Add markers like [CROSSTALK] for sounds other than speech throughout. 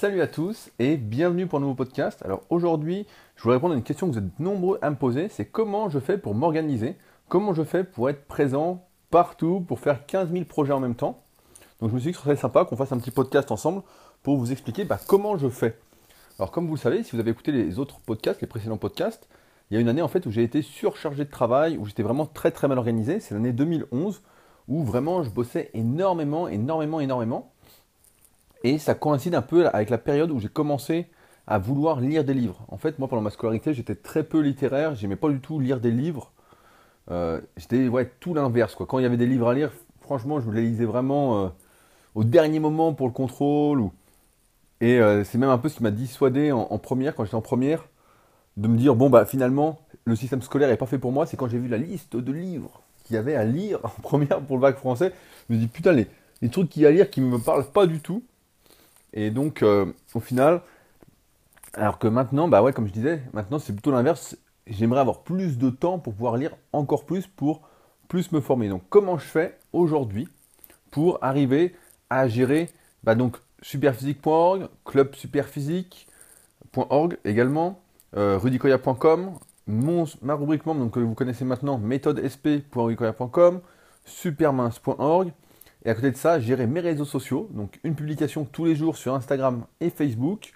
Salut à tous et bienvenue pour un nouveau podcast. Alors aujourd'hui, je voudrais répondre à une question que vous êtes nombreux à me poser, c'est comment je fais pour m'organiser, comment je fais pour être présent partout, pour faire 15 000 projets en même temps? Donc je me suis dit que ce serait sympa qu'on fasse un petit podcast ensemble pour vous expliquer bah, comment je fais. Alors comme vous le savez, si vous avez écouté les autres podcasts, les précédents podcasts, il y a une année en fait où j'ai été surchargé de travail, où j'étais vraiment très très mal organisé, c'est l'année 2011, où vraiment je bossais énormément, énormément, énormément. Et ça coïncide un peu avec la période où j'ai commencé à vouloir lire des livres. En fait, moi, pendant ma scolarité, j'étais très peu littéraire, j'aimais pas du tout lire des livres. Euh, j'étais tout l'inverse. Quand il y avait des livres à lire, franchement, je les lisais vraiment euh, au dernier moment pour le contrôle. Et euh, c'est même un peu ce qui m'a dissuadé en, première, quand j'étais en première, de me dire, bon, bah finalement, le système scolaire n'est pas fait pour moi. C'est quand j'ai vu la liste de livres qu'il y avait à lire [LAUGHS] en première pour le bac français, je me dis, putain, les, les trucs qu'il y a à lire qui ne me parlent pas du tout. Et donc, euh, au final, alors que maintenant, bah ouais, comme je disais, maintenant c'est plutôt l'inverse. J'aimerais avoir plus de temps pour pouvoir lire encore plus, pour plus me former. Donc, comment je fais aujourd'hui pour arriver à gérer bah donc superphysique.org, clubsuperphysique.org également, euh, rudicoya.com, ma rubrique membre que vous connaissez maintenant, méthodesp.rudicoya.com, supermince.org, et à côté de ça, gérer mes réseaux sociaux. Donc une publication tous les jours sur Instagram et Facebook.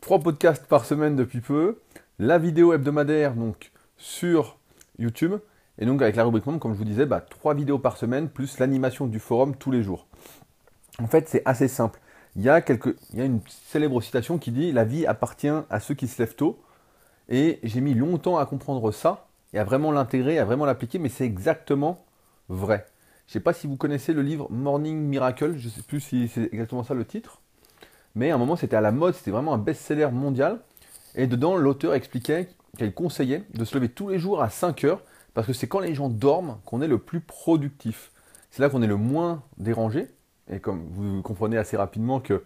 Trois podcasts par semaine depuis peu. La vidéo hebdomadaire donc sur YouTube. Et donc avec la rubrique membre, comme je vous disais, bah, trois vidéos par semaine plus l'animation du forum tous les jours. En fait, c'est assez simple. Il y, a il y a une célèbre citation qui dit La vie appartient à ceux qui se lèvent tôt. Et j'ai mis longtemps à comprendre ça et à vraiment l'intégrer, à vraiment l'appliquer, mais c'est exactement vrai. Je ne sais pas si vous connaissez le livre Morning Miracle, je ne sais plus si c'est exactement ça le titre. Mais à un moment, c'était à la mode, c'était vraiment un best-seller mondial. Et dedans, l'auteur expliquait qu'elle conseillait de se lever tous les jours à 5 heures, parce que c'est quand les gens dorment qu'on est le plus productif. C'est là qu'on est le moins dérangé. Et comme vous comprenez assez rapidement que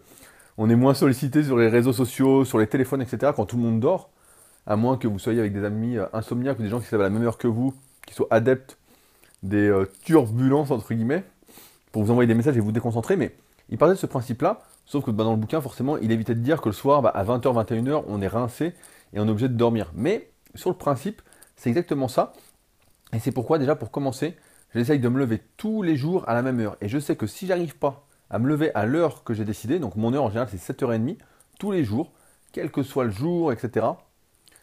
on est moins sollicité sur les réseaux sociaux, sur les téléphones, etc., quand tout le monde dort, à moins que vous soyez avec des amis euh, insomniaques ou des gens qui se à la même heure que vous, qui soient adeptes des euh, turbulences, entre guillemets, pour vous envoyer des messages et vous déconcentrer. Mais il partait de ce principe-là, sauf que bah, dans le bouquin, forcément, il évitait de dire que le soir, bah, à 20h, 21h, on est rincé et on est obligé de dormir. Mais sur le principe, c'est exactement ça. Et c'est pourquoi, déjà, pour commencer, j'essaye de me lever tous les jours à la même heure. Et je sais que si j'arrive pas à me lever à l'heure que j'ai décidé, donc mon heure en général c'est 7h30, tous les jours, quel que soit le jour, etc.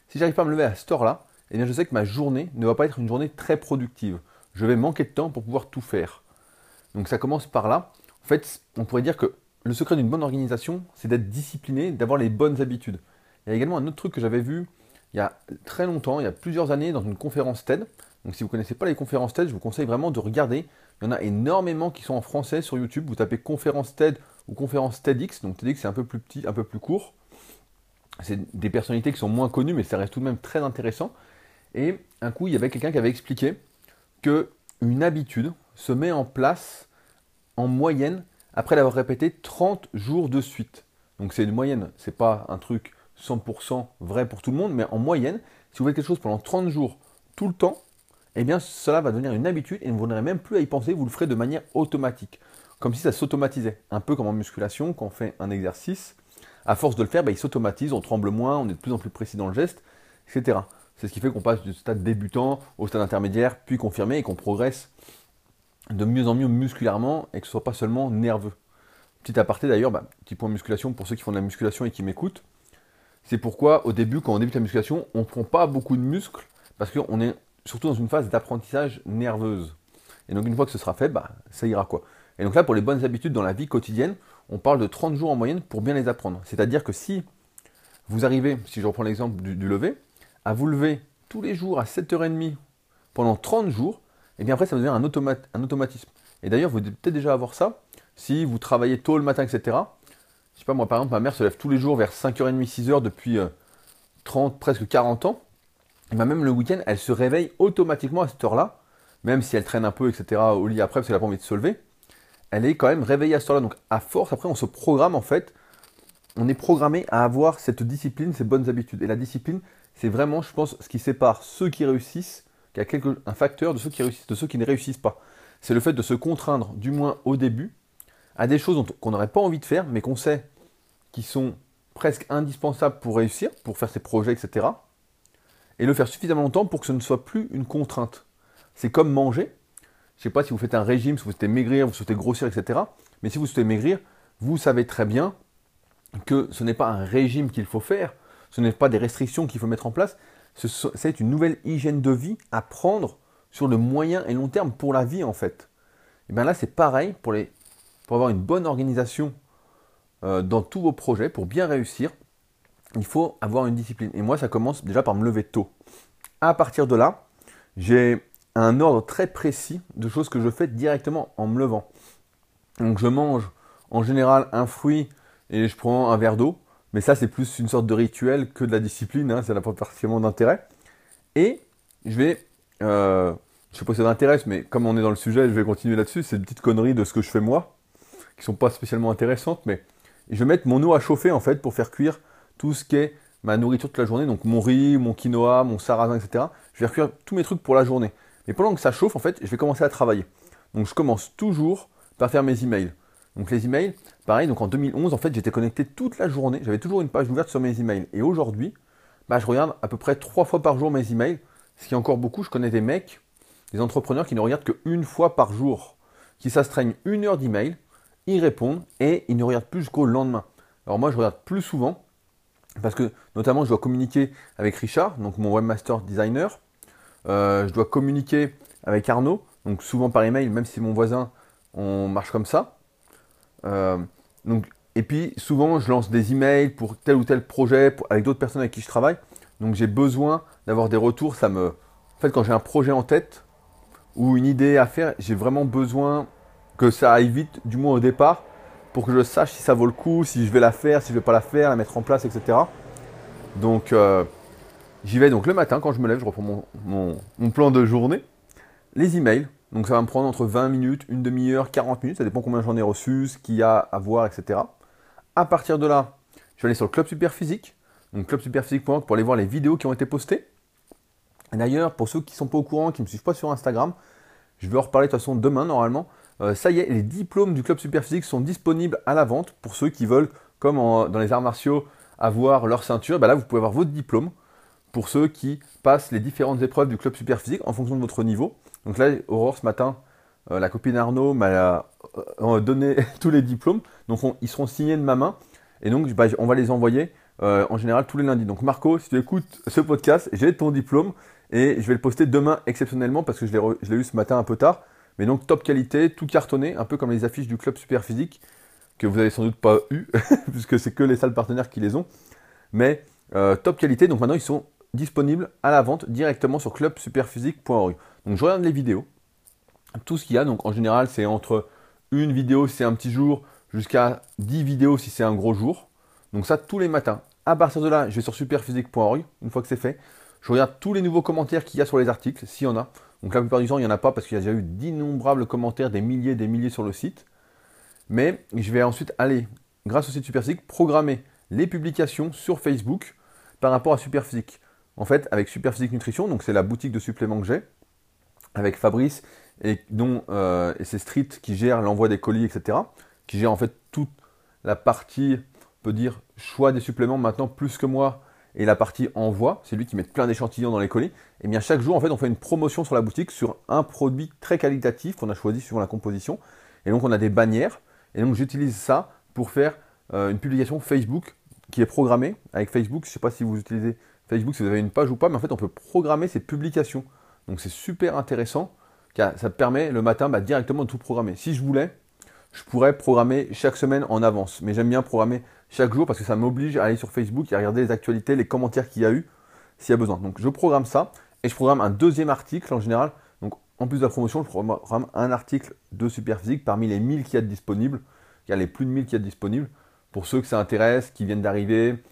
Si j'arrive pas à me lever à cette heure-là, eh bien je sais que ma journée ne va pas être une journée très productive je vais manquer de temps pour pouvoir tout faire. Donc ça commence par là. En fait, on pourrait dire que le secret d'une bonne organisation, c'est d'être discipliné, d'avoir les bonnes habitudes. Il y a également un autre truc que j'avais vu il y a très longtemps, il y a plusieurs années, dans une conférence TED. Donc si vous ne connaissez pas les conférences TED, je vous conseille vraiment de regarder. Il y en a énormément qui sont en français sur YouTube. Vous tapez conférence TED ou conférence TEDx. Donc TEDx c'est un peu plus petit, un peu plus court. C'est des personnalités qui sont moins connues, mais ça reste tout de même très intéressant. Et un coup, il y avait quelqu'un qui avait expliqué que une habitude se met en place en moyenne après l'avoir répété 30 jours de suite. Donc c'est une moyenne, c'est pas un truc 100% vrai pour tout le monde, mais en moyenne, si vous faites quelque chose pendant 30 jours tout le temps, eh bien cela va devenir une habitude et vous n'aurez même plus à y penser, vous le ferez de manière automatique. Comme si ça s'automatisait. Un peu comme en musculation, quand on fait un exercice, à force de le faire, bah, il s'automatise, on tremble moins, on est de plus en plus précis dans le geste, etc. C'est ce qui fait qu'on passe du stade débutant au stade intermédiaire, puis confirmé, et qu'on progresse de mieux en mieux musculairement, et que ce soit pas seulement nerveux. Petit aparté d'ailleurs, bah, petit point musculation pour ceux qui font de la musculation et qui m'écoutent. C'est pourquoi au début, quand on débute la musculation, on ne prend pas beaucoup de muscles, parce qu'on est surtout dans une phase d'apprentissage nerveuse. Et donc une fois que ce sera fait, bah, ça ira quoi. Et donc là, pour les bonnes habitudes dans la vie quotidienne, on parle de 30 jours en moyenne pour bien les apprendre. C'est-à-dire que si vous arrivez, si je reprends l'exemple du lever, à vous lever tous les jours à 7h30 pendant 30 jours, et eh bien après ça va devenir un, un automatisme. Et d'ailleurs, vous devez peut-être déjà avoir ça, si vous travaillez tôt le matin, etc. Je sais pas, moi par exemple, ma mère se lève tous les jours vers 5h30, 6h depuis 30, euh, presque 40 ans. Et bien même le week-end, elle se réveille automatiquement à cette heure-là, même si elle traîne un peu, etc. au lit après parce qu'elle n'a pas envie de se lever. Elle est quand même réveillée à cette heure-là. Donc à force, après, on se programme en fait. On est programmé à avoir cette discipline, ces bonnes habitudes. Et la discipline, c'est vraiment, je pense, ce qui sépare ceux qui réussissent, qui a un facteur de ceux qui réussissent, de ceux qui ne réussissent pas. C'est le fait de se contraindre, du moins au début, à des choses qu'on n'aurait pas envie de faire, mais qu'on sait qui sont presque indispensable pour réussir, pour faire ses projets, etc. Et le faire suffisamment longtemps pour que ce ne soit plus une contrainte. C'est comme manger. Je ne sais pas si vous faites un régime, si vous souhaitez maigrir, vous souhaitez grossir, etc. Mais si vous souhaitez maigrir, vous savez très bien que ce n'est pas un régime qu'il faut faire, ce n'est pas des restrictions qu'il faut mettre en place, c'est une nouvelle hygiène de vie à prendre sur le moyen et long terme pour la vie en fait. Et bien là c'est pareil pour avoir une bonne organisation euh, dans tous vos projets, pour bien réussir, il faut avoir une discipline. Et moi ça commence déjà par me lever tôt. À partir de là, j'ai un ordre très précis de choses que je fais directement en me levant. Donc je mange en général un fruit et je prends un verre d'eau. Mais ça, c'est plus une sorte de rituel que de la discipline. Hein, ça n'a pas particulièrement d'intérêt. Et je vais, euh, je sais pas si ça m'intéresse, mais comme on est dans le sujet, je vais continuer là-dessus. C'est une petite connerie de ce que je fais moi, qui sont pas spécialement intéressantes, mais je vais mettre mon eau à chauffer en fait pour faire cuire tout ce qui est ma nourriture toute la journée, donc mon riz, mon quinoa, mon sarrasin, etc. Je vais cuire tous mes trucs pour la journée. Mais pendant que ça chauffe, en fait, je vais commencer à travailler. Donc je commence toujours par faire mes emails. Donc les emails, pareil, donc en 2011, en fait, j'étais connecté toute la journée. J'avais toujours une page ouverte sur mes emails. Et aujourd'hui, bah, je regarde à peu près trois fois par jour mes emails. Ce qui est encore beaucoup. Je connais des mecs, des entrepreneurs qui ne regardent qu'une fois par jour, qui s'astreignent une heure d'email, ils répondent et ils ne regardent plus jusqu'au lendemain. Alors moi, je regarde plus souvent parce que notamment, je dois communiquer avec Richard, donc mon webmaster designer. Euh, je dois communiquer avec Arnaud, donc souvent par email, même si mon voisin, on marche comme ça. Euh, donc, et puis souvent, je lance des emails pour tel ou tel projet avec d'autres personnes avec qui je travaille. Donc j'ai besoin d'avoir des retours. Ça me, en fait, quand j'ai un projet en tête ou une idée à faire, j'ai vraiment besoin que ça aille vite, du moins au départ, pour que je sache si ça vaut le coup, si je vais la faire, si je vais pas la faire, la mettre en place, etc. Donc euh, j'y vais donc le matin quand je me lève, je reprends mon plan de journée, les emails, donc ça va me prendre entre 20 minutes, une demi-heure, 40 minutes, ça dépend combien j'en ai reçu, ce qu'il y a à voir, etc. À partir de là, je vais aller sur le Club Super Physique, donc clubsuperphysique.org pour aller voir les vidéos qui ont été postées. D'ailleurs, pour ceux qui ne sont pas au courant, qui ne me suivent pas sur Instagram, je vais en reparler de toute façon demain normalement. Euh, ça y est, les diplômes du Club Super Physique sont disponibles à la vente pour ceux qui veulent, comme dans les arts martiaux, avoir leur ceinture. Bah là, vous pouvez avoir votre diplôme pour ceux qui passent les différentes épreuves du Club Super Physique en fonction de votre niveau. Donc là, Aurore, ce matin, euh, la copine Arnaud m'a euh, euh, donné [LAUGHS] tous les diplômes. Donc ils seront signés de ma main. Et donc, bah, on va les envoyer en général tous les lundis. Donc Marco, si tu écoutes ce podcast, j'ai ton diplôme et je vais le poster demain exceptionnellement parce que je l'ai eu ce matin un peu tard. Mais donc top qualité, tout cartonné, un peu comme les affiches du club super physique que vous avez sans doute pas eu [LAUGHS] puisque c'est que les salles partenaires qui les ont. Mais top qualité, donc maintenant ils sont disponibles à la vente directement sur clubsuperphysique.org. Donc je regarde les vidéos, tout ce qu'il y a. Donc en général, c'est entre une vidéo si c'est un petit jour jusqu'à 10 vidéos si c'est un gros jour. Donc ça tous les matins. À partir de là, je vais sur superphysique.org. Une fois que c'est fait, je regarde tous les nouveaux commentaires qu'il y a sur les articles, s'il y en a. Donc la plupart du temps, il n'y en a pas parce qu'il y a déjà eu d'innombrables commentaires, des milliers, des milliers sur le site. Mais je vais ensuite aller, grâce au site Superphysique, programmer les publications sur Facebook par rapport à Superphysique. En fait, avec Superphysique Nutrition, donc c'est la boutique de suppléments que j'ai, avec Fabrice et dont euh, et c'est Street qui gère l'envoi des colis, etc. Qui gère en fait toute la partie, on peut dire, choix des suppléments maintenant plus que moi et la partie envoi, c'est lui qui met plein d'échantillons dans les colis. Et bien chaque jour, en fait, on fait une promotion sur la boutique sur un produit très qualitatif qu'on a choisi suivant la composition. Et donc on a des bannières. Et donc j'utilise ça pour faire euh, une publication Facebook qui est programmée avec Facebook. Je ne sais pas si vous utilisez Facebook, si vous avez une page ou pas, mais en fait on peut programmer ces publications. Donc c'est super intéressant, car ça permet le matin bah, directement de tout programmer. Si je voulais, je pourrais programmer chaque semaine en avance. Mais j'aime bien programmer chaque jour parce que ça m'oblige à aller sur Facebook et à regarder les actualités, les commentaires qu'il y a eu, s'il y a besoin. Donc je programme ça et je programme un deuxième article en général. Donc en plus de la promotion, je programme un article de Superphysique parmi les 1000 qui y a disponibles. Il y a les plus de 1000 qui y a disponibles. Pour ceux que ça intéresse, qui viennent d'arriver,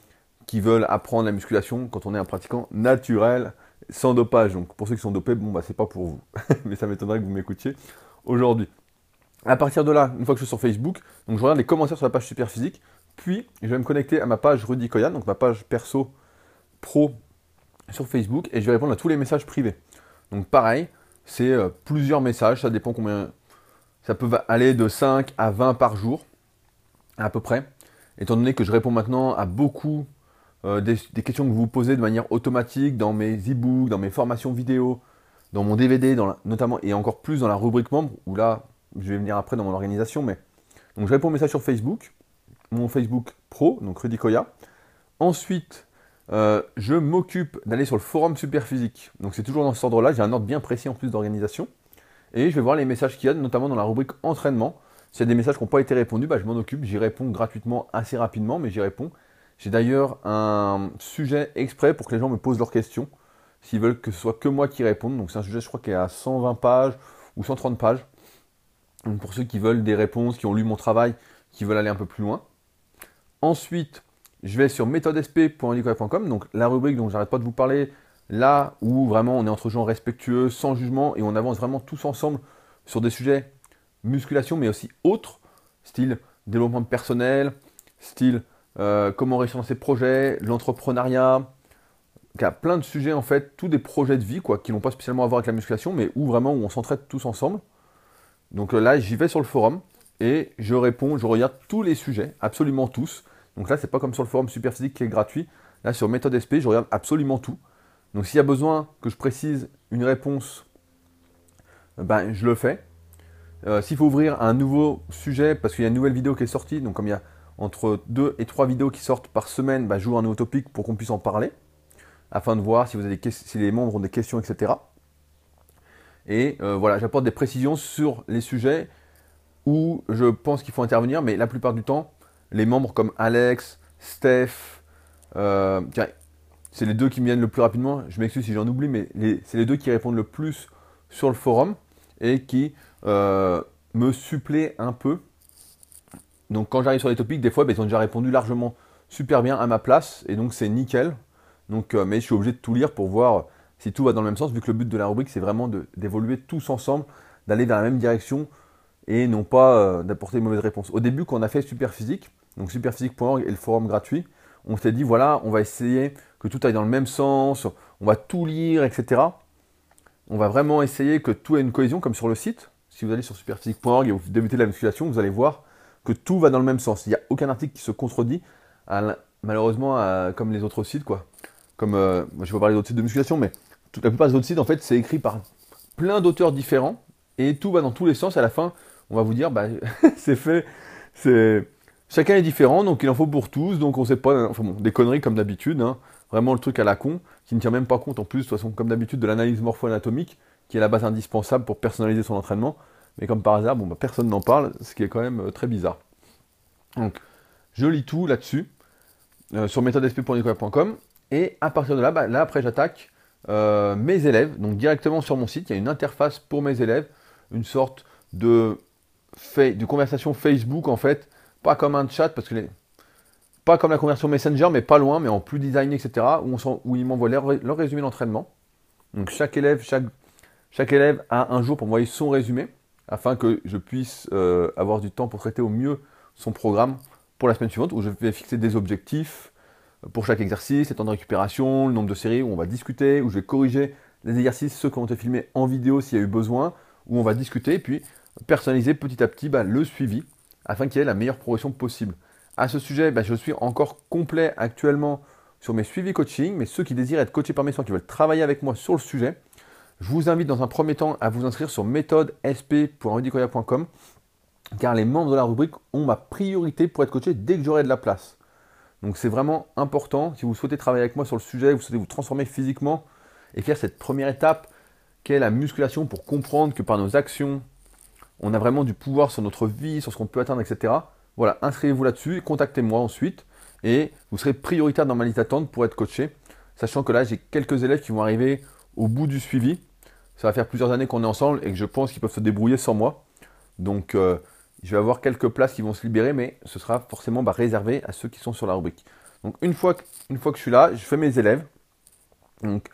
qui veulent apprendre la musculation quand on est un pratiquant naturel sans dopage. Donc pour ceux qui sont dopés, bon bah c'est pas pour vous. [LAUGHS] Mais ça m'étonnerait que vous m'écoutiez aujourd'hui. À partir de là, une fois que je suis sur Facebook, donc je regarde les commentaires sur la page Super Physique, puis je vais me connecter à ma page Rudy Koyan, donc ma page perso pro sur Facebook, et je vais répondre à tous les messages privés. Donc pareil, c'est euh, plusieurs messages, ça dépend combien. Ça peut aller de 5 à 20 par jour, à peu près. étant donné que je réponds maintenant à beaucoup euh, des, questions que vous vous posez de manière automatique dans mes e-books, dans mes formations vidéo, dans mon DVD, notamment, et encore plus dans la rubrique membre, où là, je vais venir après dans mon organisation, mais donc je réponds aux messages sur Facebook, mon Facebook pro, donc Rudy Koya. Ensuite, euh, je m'occupe d'aller sur le forum Superphysique. Donc c'est toujours dans cet ordre-là, j'ai un ordre bien précis en plus d'organisation. Et je vais voir les messages qu'il y a, notamment dans la rubrique entraînement. S'il y a des messages qui n'ont pas été répondus, bah, je m'en occupe, j'y réponds gratuitement assez rapidement, mais j'y réponds. J'ai d'ailleurs un sujet exprès pour que les gens me posent leurs questions, s'ils veulent que ce soit que moi qui réponde. Donc c'est un sujet, je crois, qui est à 120 pages ou 130 pages. Donc pour ceux qui veulent des réponses, qui ont lu mon travail, qui veulent aller un peu plus loin. Ensuite, je vais sur méthodesp.handicoya.com, donc la rubrique dont j'arrête pas de vous parler, là où vraiment on est entre gens respectueux, sans jugement, et on avance vraiment tous ensemble sur des sujets musculation, mais aussi autres, style développement personnel, style euh, comment réussir dans ses projets, l'entrepreneuriat, il y a plein de sujets en fait, tous des projets de vie quoi, qui n'ont pas spécialement à voir avec la musculation, mais où vraiment où on s'entraide tous ensemble. Donc euh, là, j'y vais sur le forum et je réponds, je regarde tous les sujets, absolument tous. Donc là, c'est pas comme sur le forum Superphysique qui est gratuit. Là, sur Méthode SP, je regarde absolument tout. Donc s'il y a besoin que je précise une réponse, ben, je le fais. Euh, s'il faut ouvrir un nouveau sujet, parce qu'il y a une nouvelle vidéo qui est sortie, donc comme il y a entre deux et trois vidéos qui sortent par semaine, bah, j'ouvre un nouveau topic pour qu'on puisse en parler, afin de voir si les membres ont des questions, etc. Et euh, voilà, j'apporte des précisions sur les sujets où je pense qu'il faut intervenir, mais la plupart du temps, les membres comme Alex, Steph, euh, c'est les deux qui me viennent le plus rapidement. Je m'excuse si j'en oublie, mais c'est les deux qui répondent le plus sur le forum et qui euh, me suppléent un peu donc quand j'arrive sur les topics, des fois, ben, ils ont déjà répondu largement super bien à ma place, et donc c'est nickel. Donc, euh, mais je suis obligé de tout lire pour voir si tout va dans le même sens, vu que le but de la rubrique, c'est vraiment d'évoluer tous ensemble, d'aller vers la même direction, et non pas euh, d'apporter de mauvaises réponses. Au début, quand on a fait Superphysique, donc superphysique.org et le forum gratuit, on s'est dit, voilà, on va essayer que tout aille dans le même sens, on va tout lire, etc. On va vraiment essayer que tout ait une cohésion, comme sur le site. Si vous allez sur superphysique.org et vous débutez la musculation, vous allez voir que tout va dans le même sens. Il n'y a aucun article qui se contredit, malheureusement, comme les autres sites, quoi. Comme, euh, je vais parler d'autres sites de musculation, mais toute la plupart des autres sites, en fait, c'est écrit par plein d'auteurs différents, et tout va dans tous les sens. À la fin, on va vous dire, bah, [LAUGHS] c'est fait. Chacun est différent, donc il en faut pour tous, donc on sait pas, enfin bon, des conneries comme d'habitude, hein. vraiment le truc à la con, qui ne tient même pas compte en plus, de toute façon, comme d'habitude, de l'analyse morpho-anatomique, qui est la base indispensable pour personnaliser son entraînement. Mais comme par hasard, bon, bah, personne n'en parle, ce qui est quand même euh, très bizarre. Donc, je lis tout là-dessus, euh, sur méthodesp.nicolas.com, et à partir de là, bah, là après j'attaque euh, mes élèves, donc directement sur mon site, il y a une interface pour mes élèves, une sorte de, conversation Facebook en fait, pas comme un chat, parce que pas comme la conversion Messenger, mais pas loin, mais en plus designé, etc., où, ils m'envoient leur, leur, résumé d'entraînement. Donc chaque élève, chaque, chaque élève a un jour pour m'envoyer son résumé afin que je puisse euh, avoir du temps pour traiter au mieux son programme pour la semaine suivante, où je vais fixer des objectifs pour chaque exercice, les temps de récupération, le nombre de séries, où on va discuter, où je vais corriger les exercices, ceux qui ont été filmés en vidéo s'il y a eu besoin, où on va discuter, et puis personnaliser petit à petit bah, le suivi, afin qu'il y ait la meilleure progression possible. À ce sujet, bah, je suis encore complet actuellement sur mes suivis coaching, mais ceux qui désirent être coachés par mes soins, qui veulent travailler avec moi sur le sujet, je vous invite dans un premier temps à vous inscrire sur méthodesp.rudicoya.com car les membres de la rubrique ont ma priorité pour être coaché dès que j'aurai de la place. Donc c'est vraiment important, si vous souhaitez travailler avec moi sur le sujet, vous souhaitez vous transformer physiquement et faire cette première étape qu'est la musculation pour comprendre que par nos actions, on a vraiment du pouvoir sur notre vie, sur ce qu'on peut atteindre, etc. Voilà, inscrivez-vous là-dessus, contactez-moi ensuite et vous serez prioritaire dans ma liste d'attente pour être coaché, sachant que là j'ai quelques élèves qui vont arriver au bout du suivi. Ça va faire plusieurs années qu'on est ensemble et que je pense qu'ils peuvent se débrouiller sans moi. Donc euh, je vais avoir quelques places qui vont se libérer, mais ce sera forcément bah, réservé à ceux qui sont sur la rubrique. Donc une fois que, une fois que je suis là, je fais mes élèves. Donc,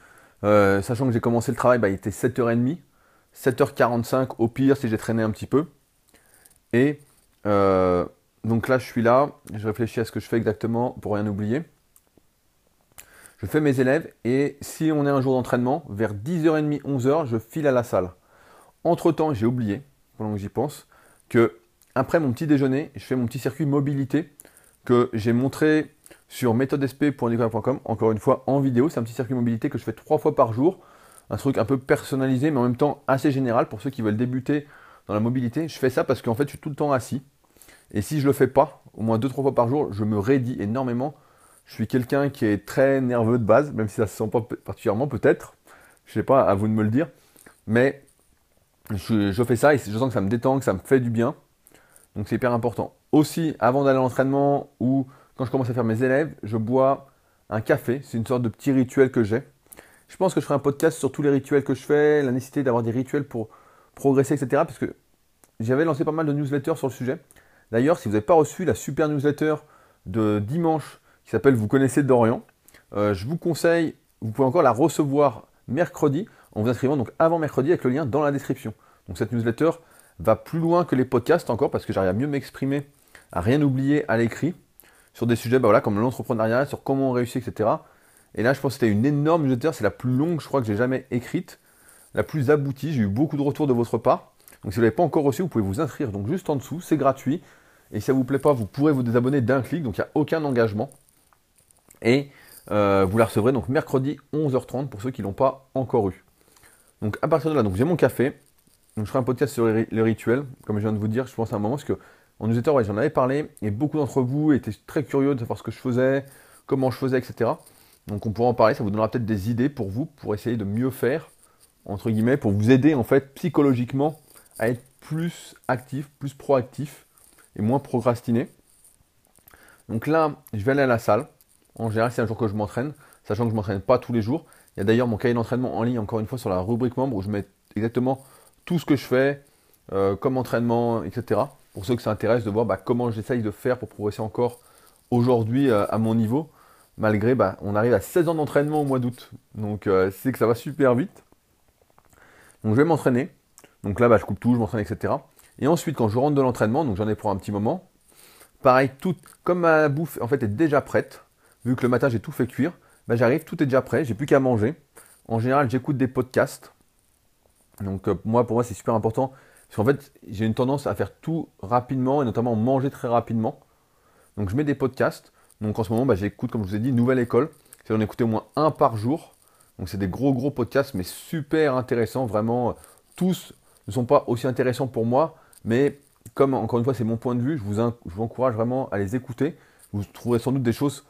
euh, sachant que j'ai commencé le travail, bah, il était 7h30, 7h45 au pire si j'ai traîné un petit peu. Et euh, donc là, je suis là, je réfléchis à ce que je fais exactement pour rien oublier je fais mes élèves et si on est un jour d'entraînement, vers 10h30, 11h, je file à la salle. Entre temps, j'ai oublié, pendant que j'y pense, que après mon petit déjeuner, je fais mon petit circuit mobilité que j'ai montré sur méthodesp.nicolas.com, encore une fois en vidéo. C'est un petit circuit mobilité que je fais trois fois par jour. Un truc un peu personnalisé, mais en même temps assez général pour ceux qui veulent débuter dans la mobilité. Je fais ça parce qu'en fait, je suis tout le temps assis. Et si je le fais pas, au moins deux trois fois par jour, je me raidis énormément. Je suis quelqu'un qui est très nerveux de base, même si ça se sent pas particulièrement peut-être. Je sais pas, à vous de me le dire. Mais je, fais ça et je sens que ça me détend, que ça me fait du bien. Donc c'est hyper important. Aussi, avant d'aller à l'entraînement ou quand je commence à faire mes élèves, je bois un café. C'est une sorte de petit rituel que j'ai. Je pense que je ferai un podcast sur tous les rituels que je fais, la nécessité d'avoir des rituels pour progresser, etc. Parce que j'avais lancé pas mal de newsletters sur le sujet. D'ailleurs, si vous n'avez pas reçu la super newsletter de dimanche qui s'appelle Vous connaissez Dorian, euh, je vous conseille, vous pouvez encore la recevoir mercredi en vous inscrivant donc avant mercredi avec le lien dans la description. Donc cette newsletter va plus loin que les podcasts encore parce que j'arrive à mieux m'exprimer, à rien oublier à l'écrit sur des sujets bah comme l'entrepreneuriat, sur comment on réussit, etc. Et là, je pense que c'était une énorme newsletter, c'est la plus longue, je crois, que j'ai jamais écrite, la plus aboutie. J'ai eu beaucoup de retours de votre part. Donc si vous ne l'avez pas encore reçu, vous pouvez vous inscrire donc juste en dessous, c'est gratuit. Et si ça ne vous plaît pas, vous pourrez vous désabonner d'un clic, donc il n'y a aucun engagement. Et euh, vous la recevrez donc mercredi 11h30 pour ceux qui ne l'ont pas encore eu. Donc à partir de là, donc j'ai mon café. Donc je ferai un podcast sur les, rituels, comme je viens de vous dire, je pense à un moment, parce que en newsletter, j'en avais parlé, et beaucoup d'entre vous étaient très curieux de savoir ce que je faisais, comment je faisais, etc. Donc on pourra en parler, ça vous donnera peut-être des idées pour vous, pour essayer de mieux faire, entre guillemets, pour vous aider en fait psychologiquement à être plus actif, plus proactif et moins procrastiner. Donc là, je vais aller à la salle. En général, c'est un jour que je m'entraîne, sachant que je ne m'entraîne pas tous les jours. Il y a d'ailleurs mon cahier d'entraînement en ligne, encore une fois, sur la rubrique membre, où je mets exactement tout ce que je fais, euh, comme entraînement, etc. Pour ceux que ça intéresse de voir bah, comment j'essaye de faire pour progresser encore aujourd'hui euh, à mon niveau, malgré, bah, on arrive à 16 ans d'entraînement au mois d'août. Donc euh, c'est que ça va super vite. Donc je vais m'entraîner. Donc là, bah, je coupe tout, je m'entraîne, etc. Et ensuite, quand je rentre de l'entraînement, donc j'en ai pour un petit moment, pareil, tout, comme ma bouffe en fait est déjà prête, vu que le matin j'ai tout fait cuire, bah, j'arrive, tout est déjà prêt, j'ai plus qu'à manger. En général, j'écoute des podcasts. Donc euh, moi, pour moi, c'est super important. Parce qu'en fait, j'ai une tendance à faire tout rapidement et notamment manger très rapidement. Donc je mets des podcasts. Donc en ce moment, bah, j'écoute, comme je vous ai dit, Nouvelle École. C'est d'en écouter au moins un par jour. Donc c'est des gros gros podcasts, mais super intéressants. Vraiment, tous ne sont pas aussi intéressants pour moi. Mais comme encore une fois, c'est mon point de vue, je vous encourage vraiment à les écouter. Vous trouverez sans doute des choses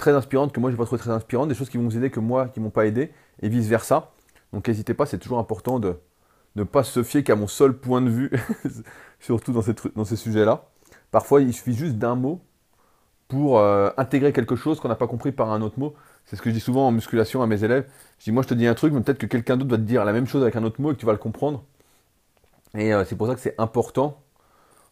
très inspirantes que moi je vais pas trouver très inspirantes, des choses qui vont vous aider que moi qui m'ont pas aidé, et vice versa. Donc n'hésitez pas, c'est toujours important de ne pas se fier qu'à mon seul point de vue, [LAUGHS] surtout dans ces, dans ces sujets-là. Parfois, il suffit juste d'un mot pour euh, intégrer quelque chose qu'on n'a pas compris par un autre mot. C'est ce que je dis souvent en musculation à mes élèves. Je dis, moi je te dis un truc, mais peut-être que quelqu'un d'autre va te dire la même chose avec un autre mot et que tu vas le comprendre. Et euh, c'est pour ça que c'est important.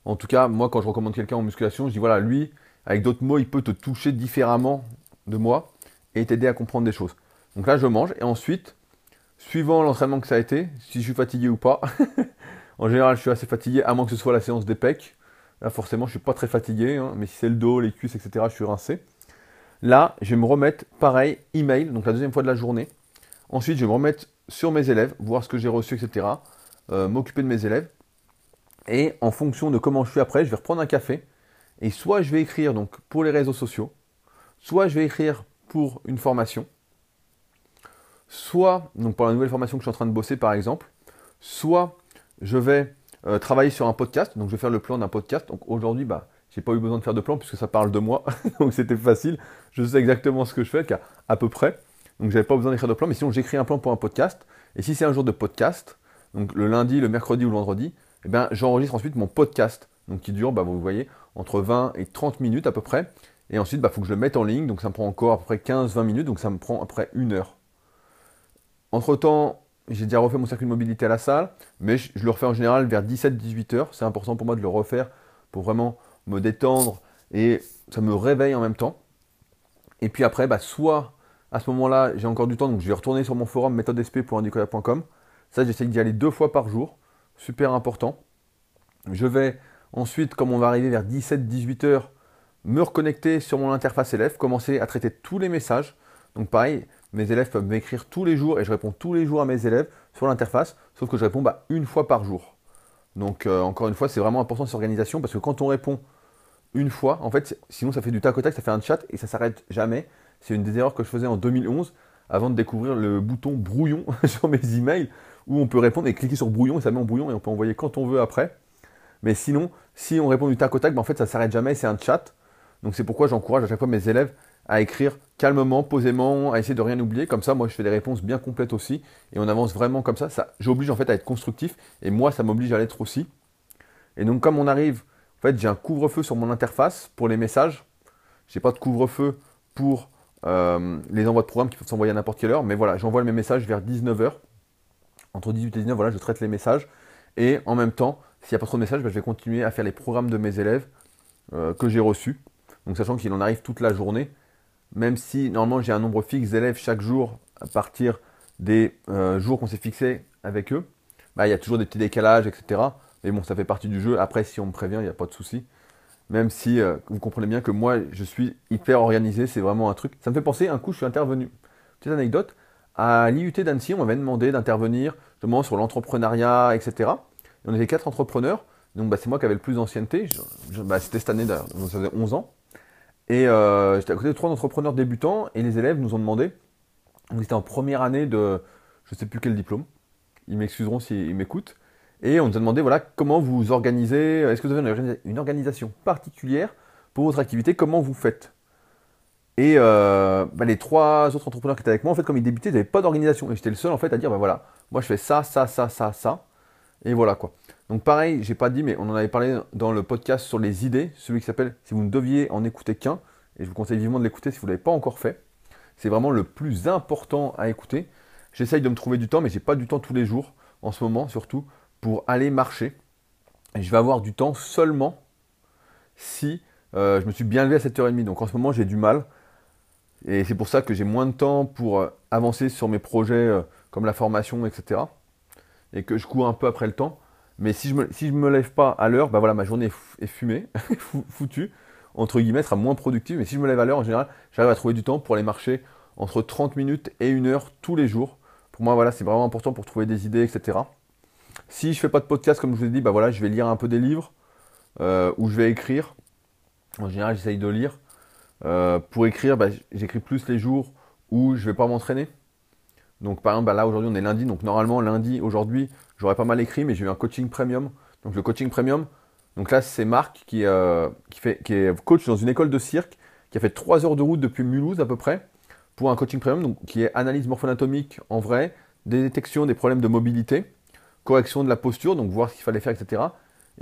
En tout cas, moi quand je recommande quelqu'un en musculation, je dis, voilà, lui, avec d'autres mots, il peut te toucher différemment de moi et t'aider à comprendre des choses. Donc là, je mange et ensuite, suivant l'entraînement que ça a été, si je suis fatigué ou pas, [LAUGHS] en général, je suis assez fatigué, à moins que ce soit la séance des pecs. Là, forcément, je suis pas très fatigué, hein, mais si c'est le dos, les cuisses, etc., je suis rincé. Là, je vais me remettre, pareil, email, donc la deuxième fois de la journée. Ensuite, je vais me remettre sur mes élèves, voir ce que j'ai reçu, etc., euh, m'occuper de mes élèves. Et en fonction de comment je suis après, je vais reprendre un café. Et soit je vais écrire donc pour les réseaux sociaux, soit je vais écrire pour une formation, soit donc pour la nouvelle formation que je suis en train de bosser par exemple, soit je vais euh, travailler sur un podcast, donc je vais faire le plan d'un podcast. Donc aujourd'hui, bah, j'ai pas eu besoin de faire de plan puisque ça parle de moi, [LAUGHS] donc c'était facile. Je sais exactement ce que je fais, à peu près. Donc j'avais pas besoin d'écrire de plan, mais sinon j'écris un plan pour un podcast. Et si c'est un jour de podcast, donc le lundi, le mercredi ou le vendredi, eh bien j'enregistre ensuite mon podcast, donc qui dure, bah, vous voyez, entre 20 et 30 minutes à peu près. Et ensuite, il bah, faut que je le mette en ligne, donc ça me prend encore à peu près 15-20 minutes, donc ça me prend après une heure. Entre temps, j'ai déjà refait mon circuit de mobilité à la salle, mais je, le refais en général vers 17-18 heures. C'est important pour moi de le refaire pour vraiment me détendre et ça me réveille en même temps. Et puis après, bah, soit à ce moment-là, j'ai encore du temps, donc je vais retourner sur mon forum méthodesp.andicola.com. Ça, j'essaye d'y aller deux fois par jour. Super important. Je vais ensuite, comme on va arriver vers 17-18 heures, me reconnecter sur mon interface élève, commencer à traiter tous les messages. Donc pareil, mes élèves peuvent m'écrire tous les jours et je réponds tous les jours à mes élèves sur l'interface, sauf que je réponds bah, une fois par jour. Donc euh, encore une fois, c'est vraiment important cette organisation parce que quand on répond une fois. En fait, sinon ça fait du tac au tac, ça fait un chat et ça s'arrête jamais. C'est une des erreurs que je faisais en 2011 avant de découvrir le bouton brouillon [LAUGHS] sur mes emails où on peut répondre et cliquer sur brouillon et ça met en brouillon et on peut envoyer quand on veut après. Mais sinon, si on répond du tac au tac, ben en fait ça s'arrête jamais, c'est un chat. Donc c'est pourquoi j'encourage à chaque fois mes élèves à écrire calmement, posément, à essayer de rien oublier. Comme ça, moi je fais des réponses bien complètes aussi et on avance vraiment comme ça. J'oblige en fait à être constructif et moi ça m'oblige à l'être aussi. Et donc comme on arrive, en fait j'ai un couvre-feu sur mon interface pour les messages. J'ai pas de couvre-feu pour euh, les envois de programme qui peuvent s'envoyer à n'importe quelle heure. Mais voilà, j'envoie mes messages vers 19h. Entre 18 et 19, voilà, je traite les messages. Et en même temps, s'il n'y a pas trop de messages, bah, je vais continuer à faire les programmes de mes élèves euh, que j'ai reçus. Donc sachant qu'il en arrive toute la journée, même si normalement j'ai un nombre fixe d'élèves chaque jour à partir des euh, jours qu'on s'est fixé avec eux, bah, il y a toujours des petits décalages, etc. Mais bon, ça fait partie du jeu. Après, si on me prévient, il n'y a pas de souci. Même si euh, vous comprenez bien que moi, je suis hyper organisé, c'est vraiment un truc. Ça me fait penser, un coup, je suis intervenu, petite anecdote, à l'IUT d'Annecy, on m'avait demandé d'intervenir justement sur l'entrepreneuriat, etc. On était quatre entrepreneurs, donc bah, c'est moi qui avais le plus d'ancienneté, bah, c'était cette année d'ailleurs, ça faisait 11 ans. Et euh, j'étais à côté de trois entrepreneurs débutants, et les élèves nous ont demandé, on était en première année de je ne sais plus quel diplôme, ils m'excuseront s'ils m'écoutent, et on nous a demandé voilà, comment vous organisez, est-ce que vous avez une organisation particulière pour votre activité, comment vous faites? Et euh, bah, les trois autres entrepreneurs qui étaient avec moi, en fait, comme ils débutaient, ils n'avaient pas d'organisation. Et j'étais le seul en fait à dire, voilà, moi je fais ça, ça, ça, ça, ça. Et voilà quoi. Donc pareil, j'ai pas dit, mais on en avait parlé dans le podcast sur les idées, celui qui s'appelle Si vous ne deviez en écouter qu'un, et je vous conseille vivement de l'écouter si vous ne l'avez pas encore fait. C'est vraiment le plus important à écouter. J'essaye de me trouver du temps, mais j'ai pas du temps tous les jours, en ce moment surtout, pour aller marcher. Et je vais avoir du temps seulement si euh, je me suis bien levé à 7h30. Donc en ce moment, j'ai du mal. Et c'est pour ça que j'ai moins de temps pour euh, avancer sur mes projets euh, comme la formation, etc. Et que je cours un peu après le temps. Mais si je me, si je me lève pas à l'heure, bah voilà, ma journée est fumée, [LAUGHS] foutue, entre guillemets, sera moins productive. Mais si je me lève à l'heure, en général, j'arrive à trouver du temps pour aller marcher entre 30 minutes et 1 heure tous les jours. Pour moi, voilà, c'est vraiment important pour trouver des idées, etc. Si je fais pas de podcast, comme je vous ai dit, bah voilà, je vais lire un peu des livres euh, ou je vais écrire. En général, j'essaye de lire. Euh, pour écrire, bah, j'écris plus les jours où je vais pas m'entraîner. Donc par exemple, bah, là aujourd'hui on est lundi, donc normalement lundi, aujourd'hui, j'aurais pas mal écrit, mais j'ai eu un coaching premium. Donc le coaching premium, donc là c'est Marc qui, euh, qui, fait, qui est coach dans une école de cirque, qui a fait 3 heures de route depuis Mulhouse à peu près, pour un coaching premium, donc qui est analyse morpho-anatomique en vrai, détection des problèmes de mobilité correction de la posture, donc voir ce qu'il fallait faire, etc.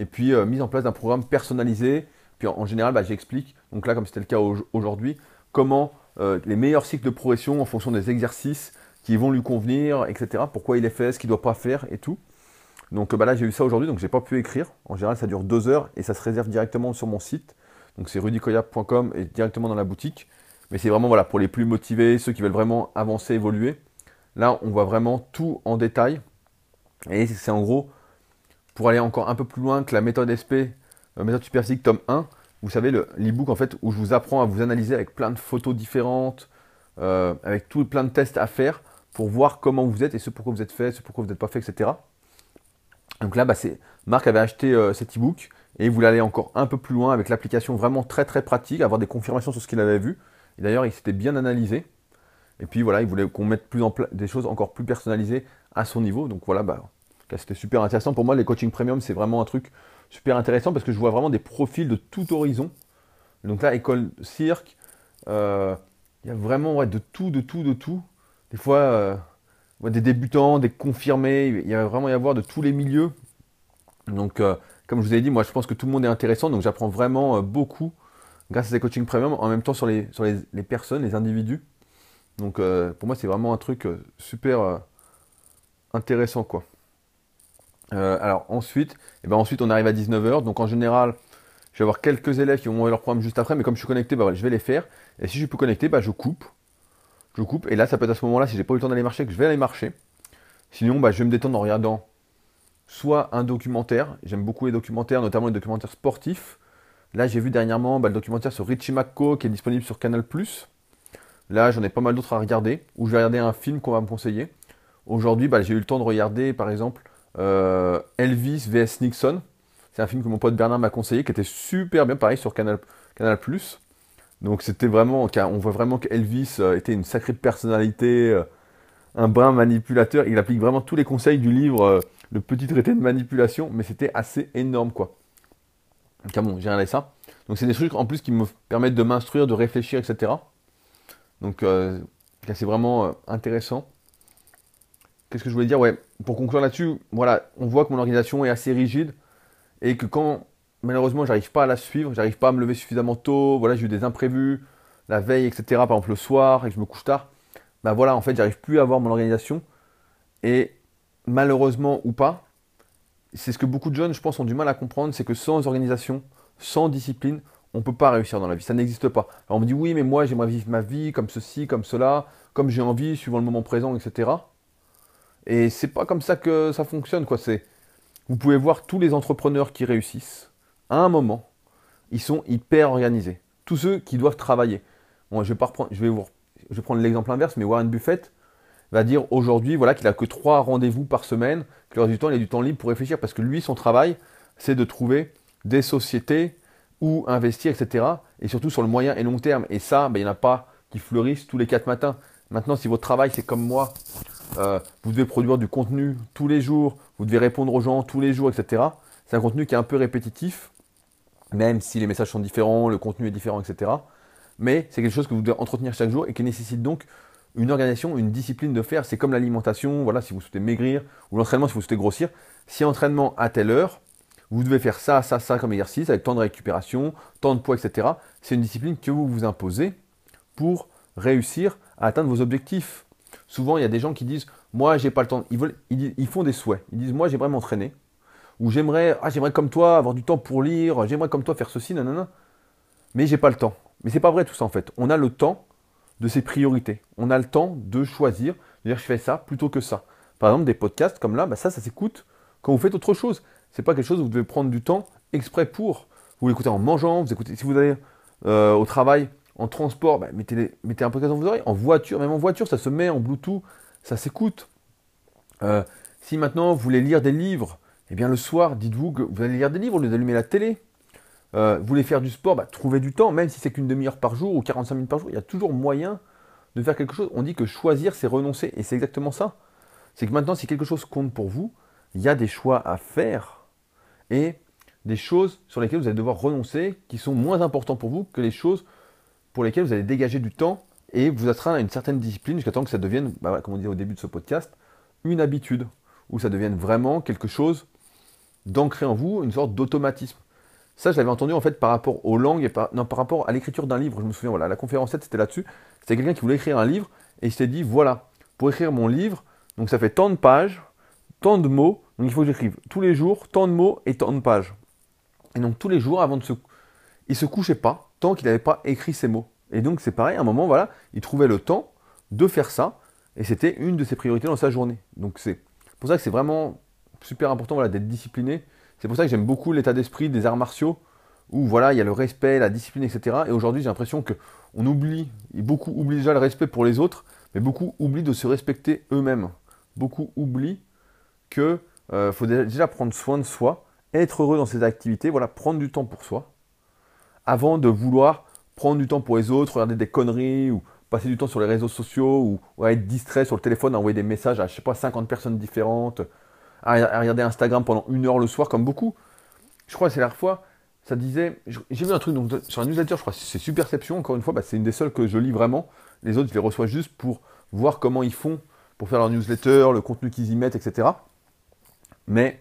Et puis euh, mise en place d'un programme personnalisé. Puis en, général, bah, j'explique, donc là comme c'était le cas aujourd'hui, comment euh, les meilleurs cycles de progression en fonction des exercices qui vont lui convenir, etc. Pourquoi il est fait, ce qu'il ne doit pas faire et tout. Donc bah, là j'ai eu ça aujourd'hui, donc j'ai pas pu écrire. En général ça dure deux heures et ça se réserve directement sur mon site. Donc c'est rudicoya.com et directement dans la boutique. Mais c'est vraiment voilà, pour les plus motivés, ceux qui veulent vraiment avancer, évoluer. Là on voit vraiment tout en détail. Et c'est en gros, pour aller encore un peu plus loin que la méthode SP, euh, méthode superphysique tome 1, vous savez, l'e-book en fait, où je vous apprends à vous analyser avec plein de photos différentes, euh, avec tout plein de tests à faire pour voir comment vous êtes et ce pourquoi vous êtes fait, ce pourquoi vous n'êtes pas fait, etc. Donc là, bah, Marc avait acheté euh, cet e-book et il voulait aller encore un peu plus loin avec l'application vraiment très très pratique, avoir des confirmations sur ce qu'il avait vu. Et d'ailleurs, il s'était bien analysé. Et puis voilà, il voulait qu'on mette plus en des choses encore plus personnalisées à son niveau. Donc voilà, bah, c'était super intéressant. Pour moi, les coachings premium, c'est vraiment un truc super intéressant parce que je vois vraiment des profils de tout horizon. Donc là, école cirque, euh, il y a vraiment de tout, de tout, de tout. Fois, euh, des débutants, des confirmés, il y a vraiment y avoir de tous les milieux. Donc, euh, comme je vous ai dit, moi, je pense que tout le monde est intéressant. Donc, j'apprends vraiment beaucoup grâce à ces coachings premium, en même temps sur les, personnes, les individus. Donc, pour moi, c'est vraiment un truc super intéressant, quoi. Euh, alors ensuite, eh ben ensuite on arrive à 19h. Donc en général, je vais avoir quelques élèves qui vont envoyer leur programme juste après, mais comme je suis connecté, bah, je vais les faire. Et si je peux connecter, bah, je coupe. Je coupe. Et là, ça peut être à ce moment-là, si j'ai pas eu le temps d'aller marcher, que je vais aller marcher. Sinon, bah, je vais me détendre en regardant soit un documentaire. J'aime beaucoup les documentaires, notamment les documentaires sportifs. Là, j'ai vu dernièrement le documentaire sur Richie McCaw qui est disponible sur Canal+. Là, j'en ai pas mal d'autres à regarder. Ou je vais regarder un film qu'on va me conseiller. Aujourd'hui, j'ai eu le temps de regarder, par exemple, euh, Elvis vs Nixon. C'est un film que mon pote Bernard m'a conseillé, qui était super bien, pareil, sur Canal, Canal+. Donc c'était vraiment, on voit vraiment qu'Elvis euh, était une sacrée personnalité, euh, un brin manipulateur. Il applique vraiment tous les conseils du livre, euh, le petit traité de manipulation, mais c'était assez énorme, quoi. Donc bon, j'ai regardé ça. Donc c'est des trucs en plus qui me permettent de m'instruire, de réfléchir, etc. Donc c'est vraiment intéressant. Qu'est-ce que je voulais dire? Ouais, pour conclure là-dessus, voilà, on voit que mon organisation est assez rigide et que quand malheureusement j'arrive pas à la suivre, j'arrive pas à me lever suffisamment tôt, voilà, j'ai eu des imprévus la veille, etc. Par exemple le soir et que je me couche tard, bah voilà, en fait, j'arrive plus à avoir mon organisation et malheureusement ou pas, c'est ce que beaucoup de jeunes, je pense, ont du mal à comprendre, c'est que sans organisation, sans discipline, on ne peut pas réussir dans la vie. Ça n'existe pas. Alors on me dit oui, mais moi j'aimerais vivre ma vie comme ceci, comme cela, comme j'ai envie, suivant le moment présent, etc. Et c'est pas comme ça que ça fonctionne, quoi. C'est, vous pouvez voir tous les entrepreneurs qui réussissent, à un moment, ils sont hyper organisés. Tous ceux qui doivent travailler. Bon, je vais pas reprendre, je vais vous, je vais prendre l'exemple inverse, mais Warren Buffett va dire aujourd'hui, voilà, qu'il a que trois rendez-vous par semaine, que le reste du temps, il a du temps libre pour réfléchir, parce que lui, son travail, c'est de trouver des sociétés où investir, etc. Et surtout sur le moyen et long terme. Et ça, ben, il n'y en a pas qui fleurissent tous les quatre matins. Maintenant, si votre travail, c'est comme moi, euh, vous devez produire du contenu tous les jours, vous devez répondre aux gens tous les jours, etc. C'est un contenu qui est un peu répétitif, même si les messages sont différents, le contenu est différent, etc. Mais c'est quelque chose que vous devez entretenir chaque jour et qui nécessite donc une organisation, une discipline de faire. C'est comme l'alimentation, voilà, si vous souhaitez maigrir, ou l'entraînement si vous souhaitez grossir. Si entraînement à telle heure, vous devez faire ça, ça, ça comme exercice, avec temps de récupération, temps de poids, etc. C'est une discipline que vous vous imposez pour réussir à atteindre vos objectifs. Souvent, il y a des gens qui disent Moi, j'ai pas le temps. Ils, font des souhaits. Ils disent Moi, j'aimerais m'entraîner. Ou j'aimerais, ah, j'aimerais comme toi avoir du temps pour lire. J'aimerais comme toi faire ceci, non. Mais j'ai pas le temps. Mais c'est pas vrai tout ça en fait. On a le temps de ses priorités. On a le temps de choisir, de dire je fais ça plutôt que ça. Par exemple, des podcasts comme là, bah, ça, ça s'écoute quand vous faites autre chose. C'est pas quelque chose où vous devez prendre du temps exprès pour. Vous l'écoutez en mangeant, vous écoutez, si vous allez euh, au travail, en transport, bah, mettez, mettez, un podcast dans vos oreilles. En voiture, même en voiture, ça se met en Bluetooth, ça s'écoute. Euh, si maintenant vous voulez lire des livres, eh bien le soir, dites-vous que vous allez lire des livres au lieu d'allumer la télé. Euh, vous voulez faire du sport, bah, trouvez du temps, même si c'est qu'une demi-heure par jour ou 45 minutes par jour, il y a toujours moyen de faire quelque chose. On dit que choisir, c'est renoncer, et c'est exactement ça. C'est que maintenant, si quelque chose compte pour vous, il y a des choix à faire et des choses sur lesquelles vous allez devoir renoncer qui sont moins importants pour vous que les choses pour lesquelles vous allez dégager du temps et vous astreindre à une certaine discipline jusqu'à temps que ça devienne, bah, comme on disait au début de ce podcast, une habitude, ou ça devienne vraiment quelque chose d'ancré en vous, une sorte d'automatisme. Ça, je l'avais entendu en fait par rapport aux langues et par, non, par rapport à l'écriture d'un livre. Je me souviens, voilà, la conférence 7, c'était là-dessus. C'était quelqu'un qui voulait écrire un livre et il s'était dit, voilà, pour écrire mon livre, donc ça fait tant de pages, tant de mots, donc il faut que j'écrive tous les jours tant de mots et tant de pages. Et donc tous les jours, avant de se... Il se couchait pas, tant qu'il n'avait pas écrit ces mots. Et donc c'est pareil, à un moment, voilà, il trouvait le temps de faire ça, et c'était une de ses priorités dans sa journée. Donc c'est pour ça que c'est vraiment super important voilà, d'être discipliné. C'est pour ça que j'aime beaucoup l'état d'esprit des arts martiaux, où voilà, il y a le respect, la discipline, etc. Et aujourd'hui, j'ai l'impression qu'on oublie, et beaucoup oublient déjà le respect pour les autres, mais beaucoup oublient de se respecter eux-mêmes. Beaucoup oublient que euh, faut déjà prendre soin de soi, être heureux dans ses activités, voilà, prendre du temps pour soi avant de vouloir prendre du temps pour les autres, regarder des conneries ou passer du temps sur les réseaux sociaux ou, être distrait sur le téléphone, envoyer des messages à je sais pas 50 personnes différentes, à, regarder Instagram pendant une heure le soir comme beaucoup. Je crois que c'est la fois, ça disait, j'ai vu un truc donc, sur un newsletter, je crois c'est Superception, encore une fois, bah, c'est une des seules que je lis vraiment. Les autres, je les reçois juste pour voir comment ils font pour faire leur newsletter, le contenu qu'ils y mettent, etc. Mais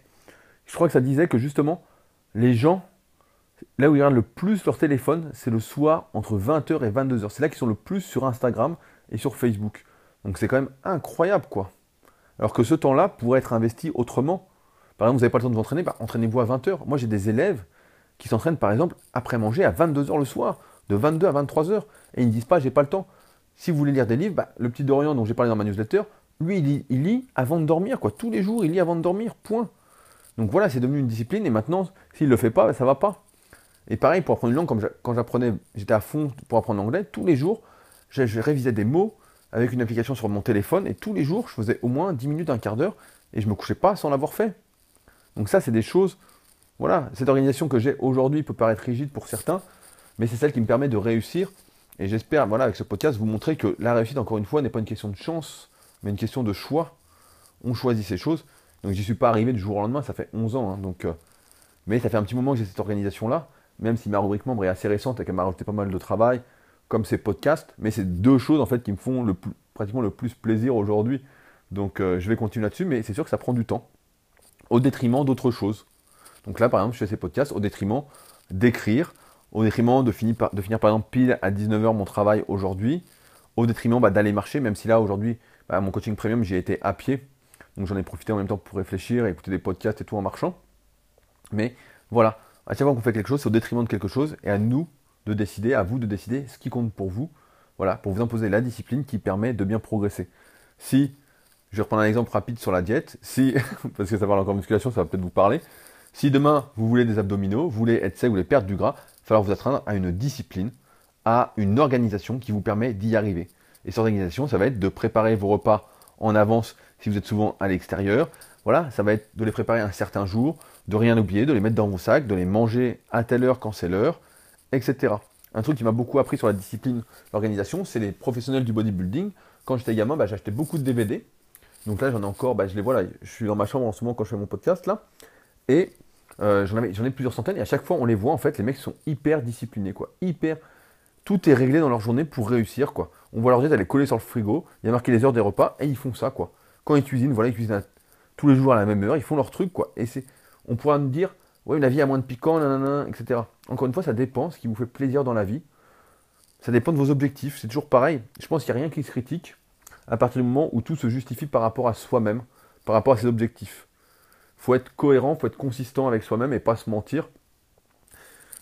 je crois que ça disait que justement, les gens là où ils regardent le plus leur téléphone, c'est le soir entre 20h et 22h. C'est là qu'ils sont le plus sur Instagram et sur Facebook. Donc c'est quand même incroyable quoi. Alors que ce temps-là pourrait être investi autrement. Par exemple, vous n'avez pas le temps de vous entraîner, bah, entraînez-vous à 20h. Moi j'ai des élèves qui s'entraînent par exemple après manger à 22h le soir, de 22 à 23h. Et ils ne disent pas j'ai pas le temps. Si vous voulez lire des livres, bah, le petit Dorian dont j'ai parlé dans ma newsletter, lui il lit, avant de dormir. quoi. Tous les jours il lit avant de dormir, point. Donc voilà, c'est devenu une discipline et maintenant, s'il ne le fait pas, ça ne va pas. Et pareil, pour apprendre une langue, quand j'apprenais, j'étais à fond pour apprendre l'anglais, tous les jours, je, révisais des mots avec une application sur mon téléphone, et tous les jours, je faisais au moins 10 minutes, un quart d'heure, et je ne me couchais pas sans l'avoir fait. Donc ça, c'est des choses voilà, cette organisation que j'ai aujourd'hui peut paraître rigide pour certains, mais c'est celle qui me permet de réussir. Et j'espère, voilà, avec ce podcast, vous montrer que la réussite, encore une fois, n'est pas une question de chance, mais une question de choix. On choisit ces choses. Donc j'y suis pas arrivé du jour au lendemain, ça fait 11 ans. Hein, donc, euh, mais ça fait un petit moment que j'ai cette organisation-là, même si ma rubrique membre est assez récente et qu'elle m'a rajouté pas mal de travail, comme ces podcasts. Mais c'est deux choses en fait qui me font pratiquement le plus plaisir aujourd'hui. Donc euh, je vais continuer là-dessus, mais c'est sûr que ça prend du temps, au détriment d'autres choses. Donc là, par exemple, je fais ces podcasts au détriment d'écrire, au détriment de finir, par, de finir par exemple pile à 19h mon travail aujourd'hui, au détriment bah, d'aller marcher, même si là aujourd'hui, bah, mon coaching premium, j'ai été à pied. Donc j'en ai profité en même temps pour réfléchir, écouter des podcasts et tout en marchant. Mais voilà, à chaque fois qu'on fait quelque chose, c'est au détriment de quelque chose, et à nous de décider, à vous de décider ce qui compte pour vous, voilà, pour vous imposer la discipline qui permet de bien progresser. Si, je vais reprendre un exemple rapide sur la diète, si, [LAUGHS] parce que ça parle encore musculation, ça va peut-être vous parler, si demain vous voulez des abdominaux, vous voulez être sec, vous voulez perdre du gras, il va falloir vous atteindre à une discipline, à une organisation qui vous permet d'y arriver. Et cette organisation, ça va être de préparer vos repas en avance si vous êtes souvent à l'extérieur. Voilà, ça va être de les préparer un certain jour, de rien oublier, de les mettre dans vos sacs, de les manger à telle heure quand c'est l'heure, etc. Un truc qui m'a beaucoup appris sur la discipline, l'organisation, c'est les professionnels du bodybuilding. Quand j'étais gamin, bah, j'achetais beaucoup de DVD. Donc là, j'en ai encore, bah, je les vois là, je suis dans ma chambre en ce moment quand je fais mon podcast là. Et euh, j'en ai plusieurs centaines, et à chaque fois, on les voit, en fait, les mecs sont hyper disciplinés. Hyper. Tout est réglé dans leur journée pour réussir. On voit leur diète, elle est collée sur le frigo, il y a marqué les heures des repas, et ils font ça. Quand ils cuisinent, voilà, ils cuisinent tous les jours à la même heure, ils font leur truc, quoi. Et c'est. On pourra nous dire, ouais, la vie a moins de piquant, nanana, etc. Encore une fois, ça dépend, ce qui vous fait plaisir dans la vie. Ça dépend de vos objectifs, c'est toujours pareil. Je pense qu'il n'y a rien qui se critique à partir du moment où tout se justifie par rapport à soi-même, par rapport à ses objectifs. Il faut être cohérent, il faut être consistant avec soi-même et pas se mentir.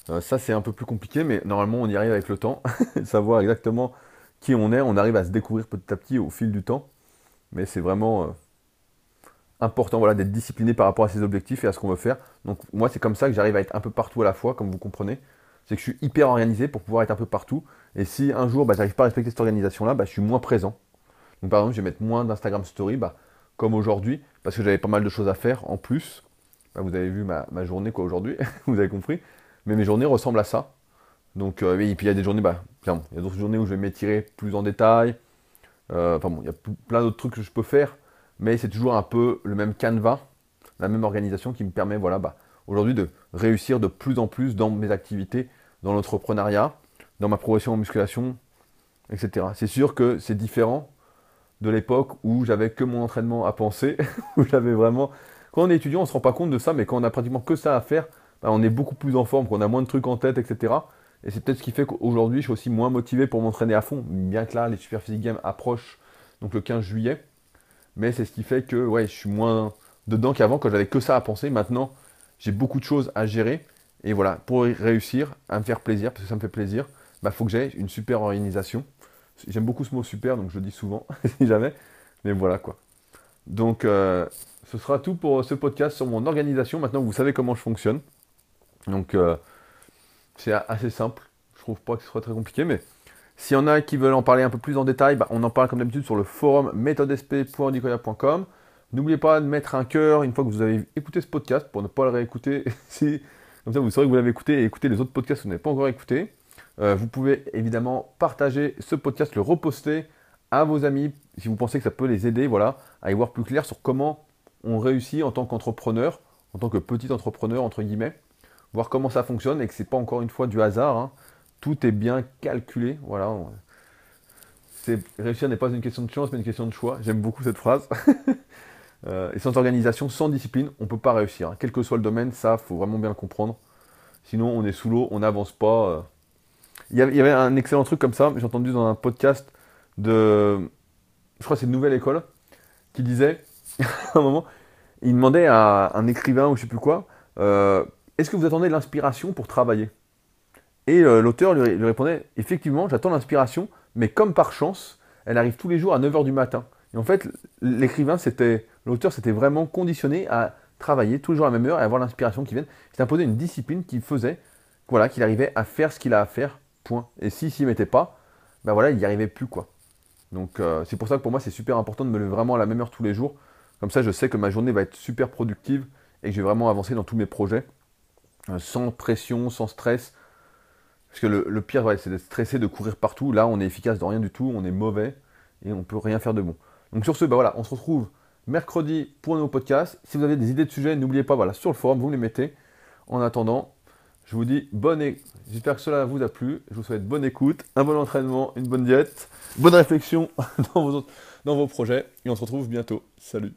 Euh, ça, c'est un peu plus compliqué, mais normalement, on y arrive avec le temps. [LAUGHS] Savoir exactement qui on est, on arrive à se découvrir petit à petit au fil du temps. Mais c'est vraiment euh, important voilà, d'être discipliné par rapport à ses objectifs et à ce qu'on veut faire. Donc moi, c'est comme ça que j'arrive à être un peu partout à la fois, comme vous comprenez. C'est que je suis hyper organisé pour pouvoir être un peu partout. Et si un jour, bah, j'arrive pas à respecter cette organisation-là, bah, je suis moins présent. Donc par exemple, je vais mettre moins d'Instagram Story, bah, comme aujourd'hui, parce que j'avais pas mal de choses à faire en plus. Bah, vous avez vu ma, journée quoi aujourd'hui, [LAUGHS] vous avez compris. Mais mes journées ressemblent à ça. Donc, euh, et puis il y a des journées, bah, il y a d'autres journées où je vais m'étirer plus en détail. Euh, enfin bon, il y a plein d'autres trucs que je peux faire mais c'est toujours un peu le même canevas, la même organisation qui me permet voilà, bah, aujourd'hui de réussir de plus en plus dans mes activités, dans l'entrepreneuriat, dans ma progression en musculation, etc. C'est sûr que c'est différent de l'époque où j'avais que mon entraînement à penser, [LAUGHS] où j'avais vraiment... Quand on est étudiant, on ne se rend pas compte de ça, mais quand on a pratiquement que ça à faire, bah, on est beaucoup plus en forme, qu'on a moins de trucs en tête, etc. Et c'est peut-être ce qui fait qu'aujourd'hui, je suis aussi moins motivé pour m'entraîner à fond, bien que là, les Super Physique Games approchent, donc le 15 juillet. Mais c'est ce qui fait que ouais, je suis moins dedans qu'avant quand j'avais que ça à penser. Maintenant, j'ai beaucoup de choses à gérer. Et voilà, pour réussir à me faire plaisir, parce que ça me fait plaisir, il bah, faut que j'aie une super organisation. J'aime beaucoup ce mot super, donc je le dis souvent, [LAUGHS] si jamais. Mais voilà quoi. Donc, euh, ce sera tout pour ce podcast sur mon organisation. Maintenant, vous savez comment je fonctionne. Donc, euh, c'est assez simple. Je trouve pas que ce soit très compliqué, mais s'il y en a qui veulent en parler un peu plus en détail, bah, on en parle comme d'habitude sur le forum méthodesp.nicoya.com. N'oubliez pas de mettre un cœur une fois que vous avez écouté ce podcast pour ne pas le réécouter. [LAUGHS] comme ça, vous saurez que vous l'avez écouté et écouter les autres podcasts que vous n'avez pas encore écoutés. Euh, vous pouvez évidemment partager ce podcast, le reposter à vos amis si vous pensez que ça peut les aider voilà, à y voir plus clair sur comment on réussit en tant qu'entrepreneur, en tant que petit entrepreneur, entre guillemets, voir comment ça fonctionne et que ce n'est pas encore une fois du hasard. Hein tout est bien calculé. Voilà. réussir n'est pas une question de chance, mais une question de choix. J'aime beaucoup cette phrase. [LAUGHS] Euh, et sans organisation, sans discipline, on ne peut pas réussir. Hein. Quel que soit le domaine, ça, faut vraiment bien le comprendre. Sinon, on est sous l'eau, on n'avance pas. Euh. Il, y avait, un excellent truc comme ça, j'ai entendu dans un podcast de, je crois que c'est nouvelle école, qui disait, [LAUGHS] à un moment, il demandait à un écrivain ou je sais plus quoi, euh, est-ce que vous attendez de l'inspiration pour travailler? Et euh, l'auteur lui, répondait Effectivement, j'attends l'inspiration, mais comme par chance, elle arrive tous les jours à 9h du matin. Et en fait, l'écrivain, c'était, l'auteur s'était vraiment conditionné à travailler tous les jours à la même heure et avoir l'inspiration qui vient. Il s'est imposé une discipline qui faisait voilà, qu'il arrivait à faire ce qu'il a à faire, point. Et s'il s'y mettait pas, ben voilà, il n'y arrivait plus, quoi. Donc euh, c'est pour ça que pour moi, c'est super important de me lever vraiment à la même heure tous les jours. Comme ça, je sais que ma journée va être super productive et que je vais vraiment avancer dans tous mes projets. euh, sans pression, sans stress. Parce que le, pire, c'est d'être stressé, de courir partout. Là, on est efficace dans rien du tout, on est mauvais et on peut rien faire de bon. Donc sur ce, bah on se retrouve mercredi pour un nouveau podcast. Si vous avez des idées de sujets, n'oubliez pas, voilà, sur le forum, vous les mettez. En attendant, je vous dis bonne écoute. J'espère que cela vous a plu. Je vous souhaite bonne écoute, un bon entraînement, une bonne diète, bonne réflexion [LAUGHS] dans vos, dans vos projets. Et on se retrouve bientôt. Salut